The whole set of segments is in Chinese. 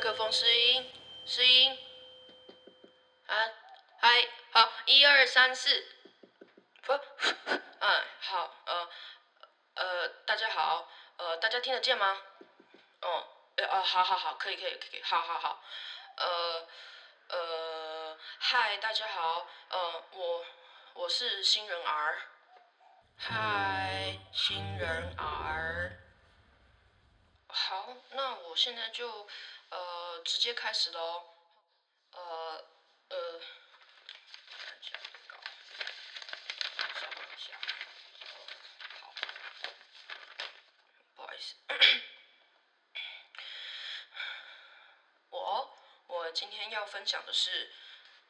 麦克风试音，试音。啊，嗨，好，一二三四。不，嗯，好，呃，呃，大家好，呃，大家听得见吗？哦，呃，哦，好好好，可以可以可以，好好好。呃，呃，嗨，大家好，呃，我我是新人儿。嗨，新人儿。好，那我现在就呃直接开始喽。呃呃，看一下稿，稍等一下。好，不好意思。我我今天要分享的是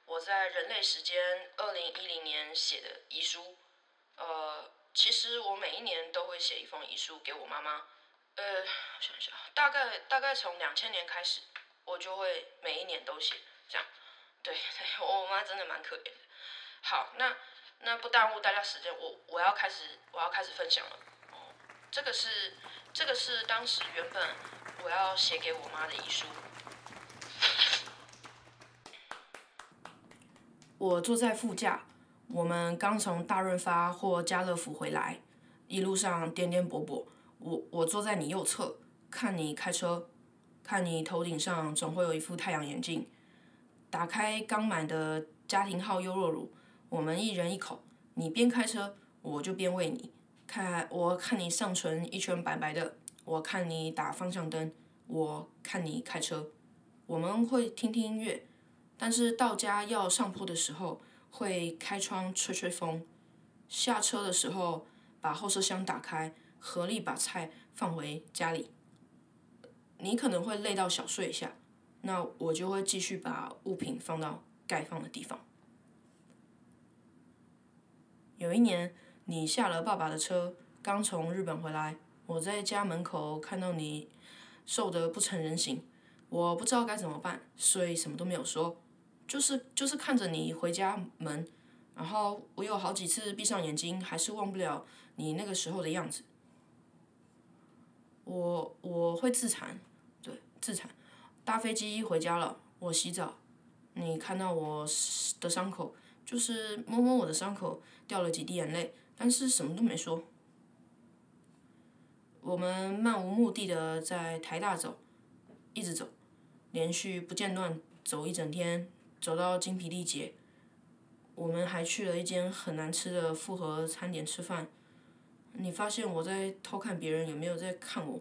我在人类时间二零一零年写的遗书。呃，其实我每一年都会写一封遗书给我妈妈。呃，我想想，大概大概从两千年开始，我就会每一年都写这样。对对，我妈真的蛮可怜的。好，那那不耽误大家时间，我我要开始我要开始分享了。哦，这个是这个是当时原本我要写给我妈的遗书。我坐在副驾，我们刚从大润发或家乐福回来，一路上颠颠簸簸。我我坐在你右侧，看你开车，看你头顶上总会有一副太阳眼镜。打开刚买的家庭号优酪乳，我们一人一口。你边开车，我就边喂你。看我看你上唇一圈白白的，我看你打方向灯，我看你开车。我们会听听音乐，但是到家要上坡的时候，会开窗吹吹风。下车的时候，把后车厢打开。合力把菜放回家里，你可能会累到小睡一下，那我就会继续把物品放到该放的地方。有一年，你下了爸爸的车，刚从日本回来，我在家门口看到你瘦得不成人形，我不知道该怎么办，所以什么都没有说，就是就是看着你回家门，然后我有好几次闭上眼睛，还是忘不了你那个时候的样子。我我会自残，自残。搭飞机回家了，我洗澡，你看到我的伤口，就是摸摸我的伤口，掉了几滴眼泪，但是什么都没说。我们漫无目的的在台大走，一直走，连续不间断走一整天，走到精疲力竭。我们还去了一间很难吃的复合餐点吃饭。你发现我在偷看别人有没有在看我，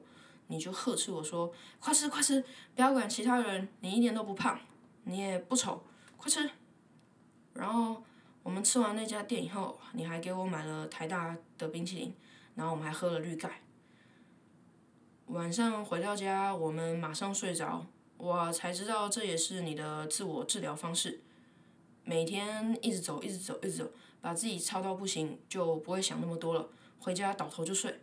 你就呵斥我说：“快吃快吃，不要管其他人，你一点都不胖，你也不丑，快吃。”然后我们吃完那家店以后，你还给我买了台大的冰淇淋，然后我们还喝了绿盖。晚上回到家，我们马上睡着，我才知道这也是你的自我治疗方式。每天一直走，一直走，一直走，把自己操到不行，就不会想那么多了。回家倒头就睡。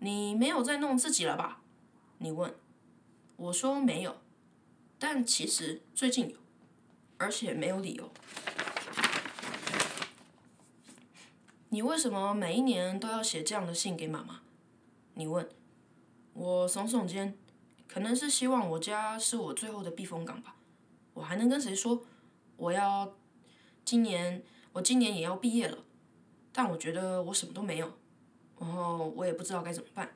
你没有在弄自己了吧？你问。我说没有，但其实最近有，而且没有理由。你为什么每一年都要写这样的信给妈妈？你问。我耸耸肩，可能是希望我家是我最后的避风港吧。我还能跟谁说？我要今年，我今年也要毕业了。但我觉得我什么都没有，然后我也不知道该怎么办。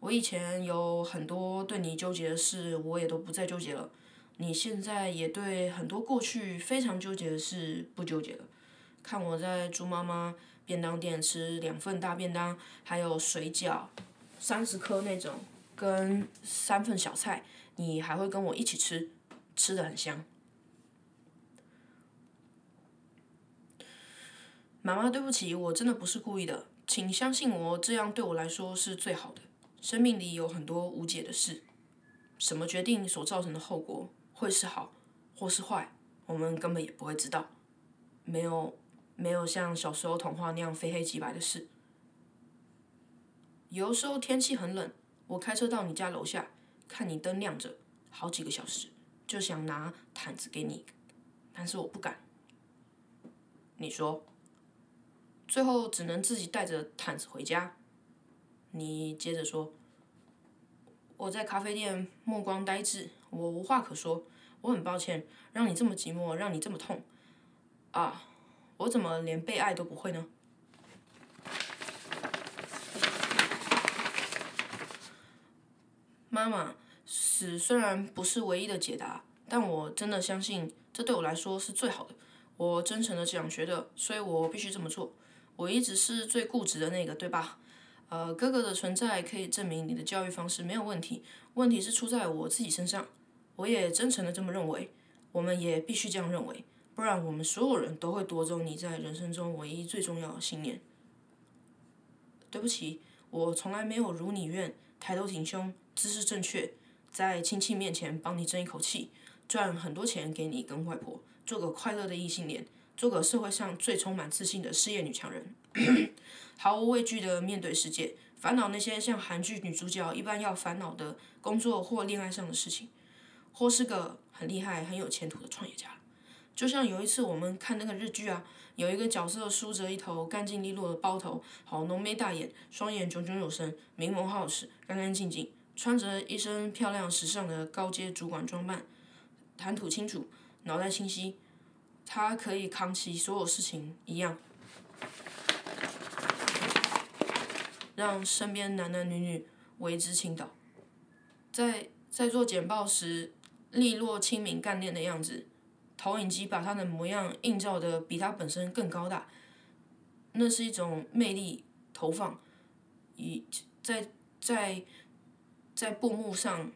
我以前有很多对你纠结的事，我也都不再纠结了。你现在也对很多过去非常纠结的事不纠结了。看我在猪妈妈便当店吃两份大便当，还有水饺，三十颗那种，跟三份小菜，你还会跟我一起吃，吃的很香。妈妈，对不起，我真的不是故意的，请相信我，这样对我来说是最好的。生命里有很多无解的事，什么决定所造成的后果会是好或是坏，我们根本也不会知道。没有，没有像小时候童话那样非黑即白的事。有时候天气很冷，我开车到你家楼下，看你灯亮着，好几个小时，就想拿毯子给你，但是我不敢。你说。最后只能自己带着毯子回家。你接着说，我在咖啡店目光呆滞，我无话可说。我很抱歉，让你这么寂寞，让你这么痛。啊，我怎么连被爱都不会呢？妈妈，死虽然不是唯一的解答，但我真的相信这对我来说是最好的。我真诚的这样觉得，所以我必须这么做。我一直是最固执的那个，对吧？呃，哥哥的存在可以证明你的教育方式没有问题，问题是出在我自己身上。我也真诚的这么认为，我们也必须这样认为，不然我们所有人都会夺走你在人生中唯一最重要的信念。对不起，我从来没有如你愿抬头挺胸，姿势正确，在亲戚面前帮你争一口气，赚很多钱给你跟外婆，做个快乐的异性恋，做个社会上最充满自信的事业女强人。毫无畏惧的面对世界，烦恼那些像韩剧女主角一般要烦恼的工作或恋爱上的事情，或是个很厉害、很有前途的创业家。就像有一次我们看那个日剧啊，有一个角色梳着一头干净利落的包头，好浓眉大眼，双眼炯炯有神，明眸皓齿，干干净净，穿着一身漂亮时尚的高阶主管装扮，谈吐清楚，脑袋清晰，他可以扛起所有事情一样。让身边男男女女为之倾倒，在在做简报时，利落、亲民、干练的样子，投影机把他的模样映照的比他本身更高大，那是一种魅力投放，以在在在布幕上，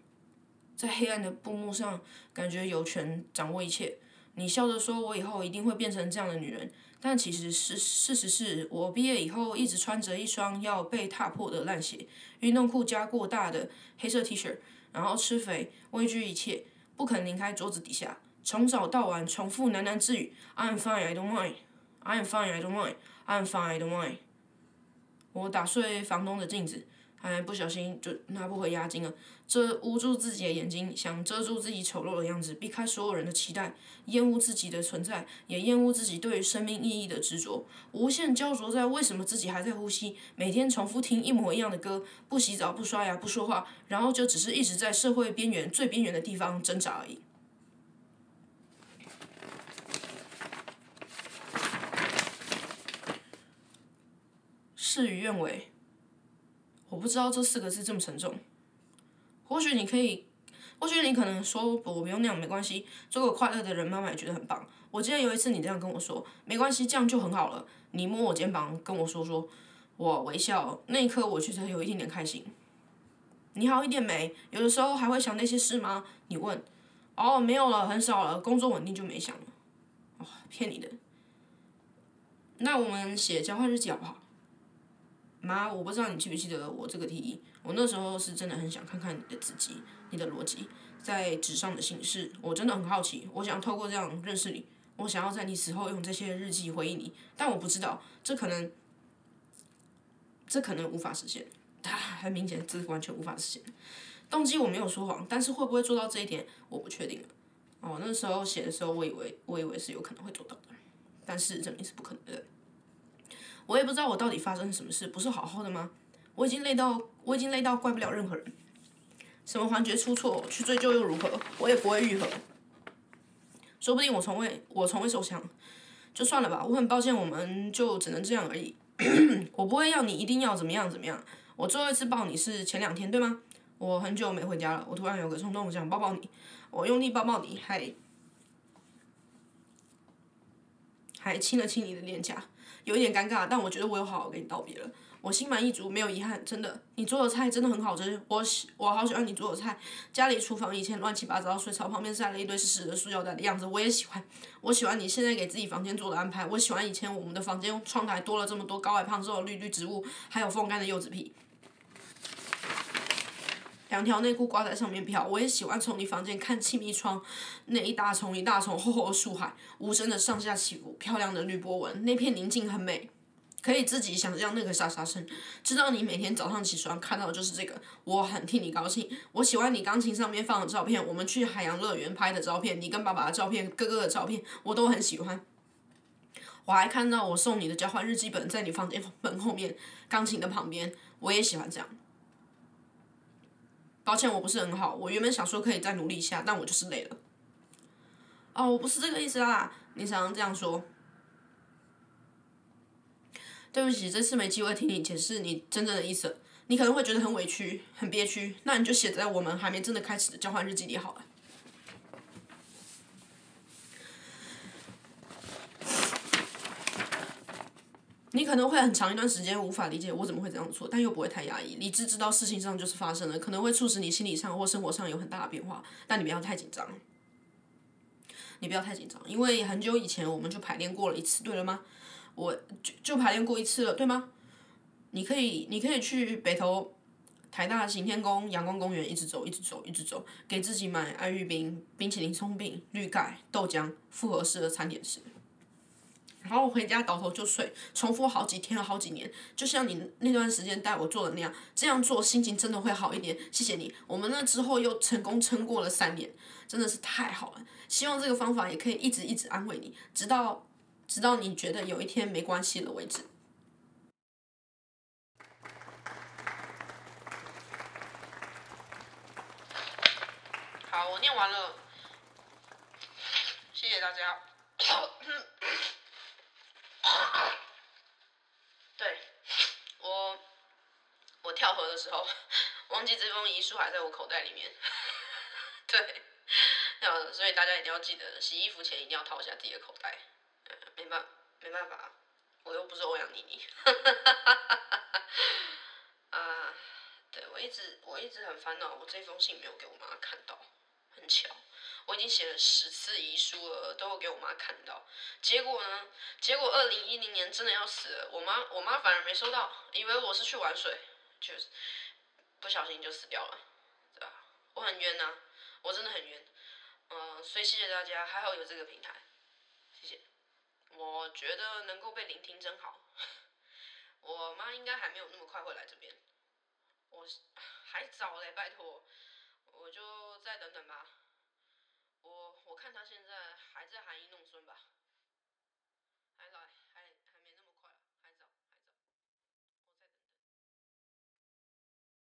在黑暗的布幕上，感觉有权掌握一切。你笑着说，我以后一定会变成这样的女人。但其实事事实是我毕业以后一直穿着一双要被踏破的烂鞋，运动裤加过大的黑色 T 恤，然后吃肥，畏惧一切，不肯离开桌子底下，从早到晚重复喃喃自语：I'm fine, I don't mind. I'm fine, I don't mind. I'm fine, I don't mind. 我打碎房东的镜子。还不小心就拿不回押金了，遮捂住自己的眼睛，想遮住自己丑陋的样子，避开所有人的期待，厌恶自己的存在，也厌恶自己对于生命意义的执着，无限焦灼在为什么自己还在呼吸，每天重复听一模一样的歌，不洗澡，不刷牙，不说话，然后就只是一直在社会边缘最边缘的地方挣扎而已。事与愿违。我不知道这四个字这么沉重。或许你可以，或许你可能说我不用那样没关系，做个快乐的人，妈妈也觉得很棒。我记得有一次你这样跟我说，没关系，这样就很好了。你摸我肩膀跟我说说，我微笑，那一刻我觉得有一点点开心。你好一点没？有的时候还会想那些事吗？你问。哦，没有了，很少了，工作稳定就没想了。哦，骗你的。那我们写交换日记好不好？妈，我不知道你记不记得我这个提议。我那时候是真的很想看看你的字迹、你的逻辑，在纸上的形式。我真的很好奇，我想透过这样认识你。我想要在你死后用这些日记回忆你，但我不知道这可能，这可能无法实现。它 很明显，这是完全无法实现。动机我没有说谎，但是会不会做到这一点，我不确定哦，那时候写的时候，我以为我以为是有可能会做到的，但是证明是不可能的。我也不知道我到底发生了什么事，不是好好的吗？我已经累到，我已经累到怪不了任何人。什么环节出错，去追究又如何？我也不会愈合。说不定我从未，我从未受伤，就算了吧。我很抱歉，我们就只能这样而已。我不会要你一定要怎么样怎么样。我最后一次抱你是前两天，对吗？我很久没回家了，我突然有个冲动我想抱抱你，我用力抱抱你，还还亲了亲你的脸颊。有一点尴尬，但我觉得我有好好跟你道别了，我心满意足，没有遗憾，真的。你做的菜真的很好吃，我喜我好喜欢你做的菜。家里厨房以前乱七八糟，水槽旁边晒了一堆湿湿的塑料袋的样子，我也喜欢。我喜欢你现在给自己房间做的安排，我喜欢以前我们的房间窗台多了这么多高矮胖瘦的绿绿植物，还有风干的柚子皮。两条内裤挂在上面飘，我也喜欢从你房间看气密窗，那一大丛一大丛厚厚的树海，无声的上下起伏，漂亮的绿波纹，那片宁静很美，可以自己想象那个沙沙声，知道你每天早上起床看到的就是这个，我很替你高兴。我喜欢你钢琴上面放的照片，我们去海洋乐园拍的照片，你跟爸爸的照片，哥哥的照片，我都很喜欢。我还看到我送你的交换日记本在你房间门后面钢琴的旁边，我也喜欢这样。抱歉，我不是很好。我原本想说可以再努力一下，但我就是累了。哦，我不是这个意思啦。你想要这样说。对不起，这次没机会听你解释你真正的意思。你可能会觉得很委屈、很憋屈，那你就写在我们还没真的开始的交换日记里好了。你可能会很长一段时间无法理解我怎么会这样做，但又不会太压抑，理智知道事情上就是发生了，可能会促使你心理上或生活上有很大的变化，但你不要太紧张。你不要太紧张，因为很久以前我们就排练过了一次，对了吗？我就就排练过一次了，对吗？你可以，你可以去北投、台大行天宫、阳光公园一直走，一直走，一直走，给自己买爱玉冰、冰淇淋松饼、绿盖、豆浆、复合式的餐点吃。然后回家倒头就睡，重复好几天好几年，就像你那段时间带我做的那样，这样做心情真的会好一点。谢谢你，我们那之后又成功撑过了三年，真的是太好了。希望这个方法也可以一直一直安慰你，直到直到你觉得有一天没关系了为止。好，我念完了，谢谢大家。对，我我跳河的时候，忘记这封遗书还在我口袋里面。对，那，所以大家一定要记得，洗衣服前一定要掏一下自己的口袋。没办没办法，我又不是欧阳妮妮。啊，对我一直我一直很烦恼，我这封信没有给我妈看到，很巧。我已经写了十次遗书了，都有给我妈看到。结果呢？结果二零一零年真的要死了，我妈我妈反而没收到，以为我是去玩水，就是不小心就死掉了，对吧？我很冤呐，我真的很冤。嗯，所以谢谢大家，还好有这个平台，谢谢。我觉得能够被聆听真好。我妈应该还没有那么快会来这边，我还早嘞，拜托，我就再等等吧。我我看他现在还在含饴弄孙吧。